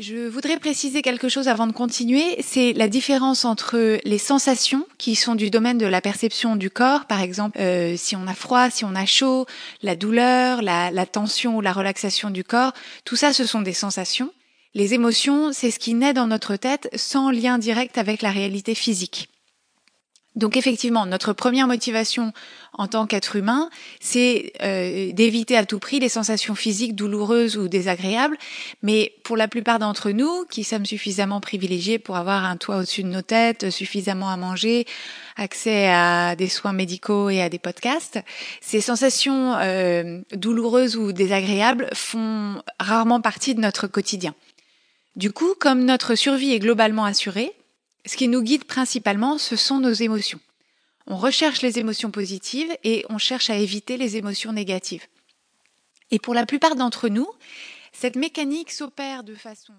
Je voudrais préciser quelque chose avant de continuer, c'est la différence entre les sensations qui sont du domaine de la perception du corps, par exemple euh, si on a froid, si on a chaud, la douleur, la, la tension ou la relaxation du corps, tout ça ce sont des sensations. Les émotions, c'est ce qui naît dans notre tête sans lien direct avec la réalité physique. Donc effectivement, notre première motivation en tant qu'être humain, c'est euh, d'éviter à tout prix les sensations physiques douloureuses ou désagréables. Mais pour la plupart d'entre nous, qui sommes suffisamment privilégiés pour avoir un toit au-dessus de nos têtes, suffisamment à manger, accès à des soins médicaux et à des podcasts, ces sensations euh, douloureuses ou désagréables font rarement partie de notre quotidien. Du coup, comme notre survie est globalement assurée, ce qui nous guide principalement, ce sont nos émotions. On recherche les émotions positives et on cherche à éviter les émotions négatives. Et pour la plupart d'entre nous, cette mécanique s'opère de façon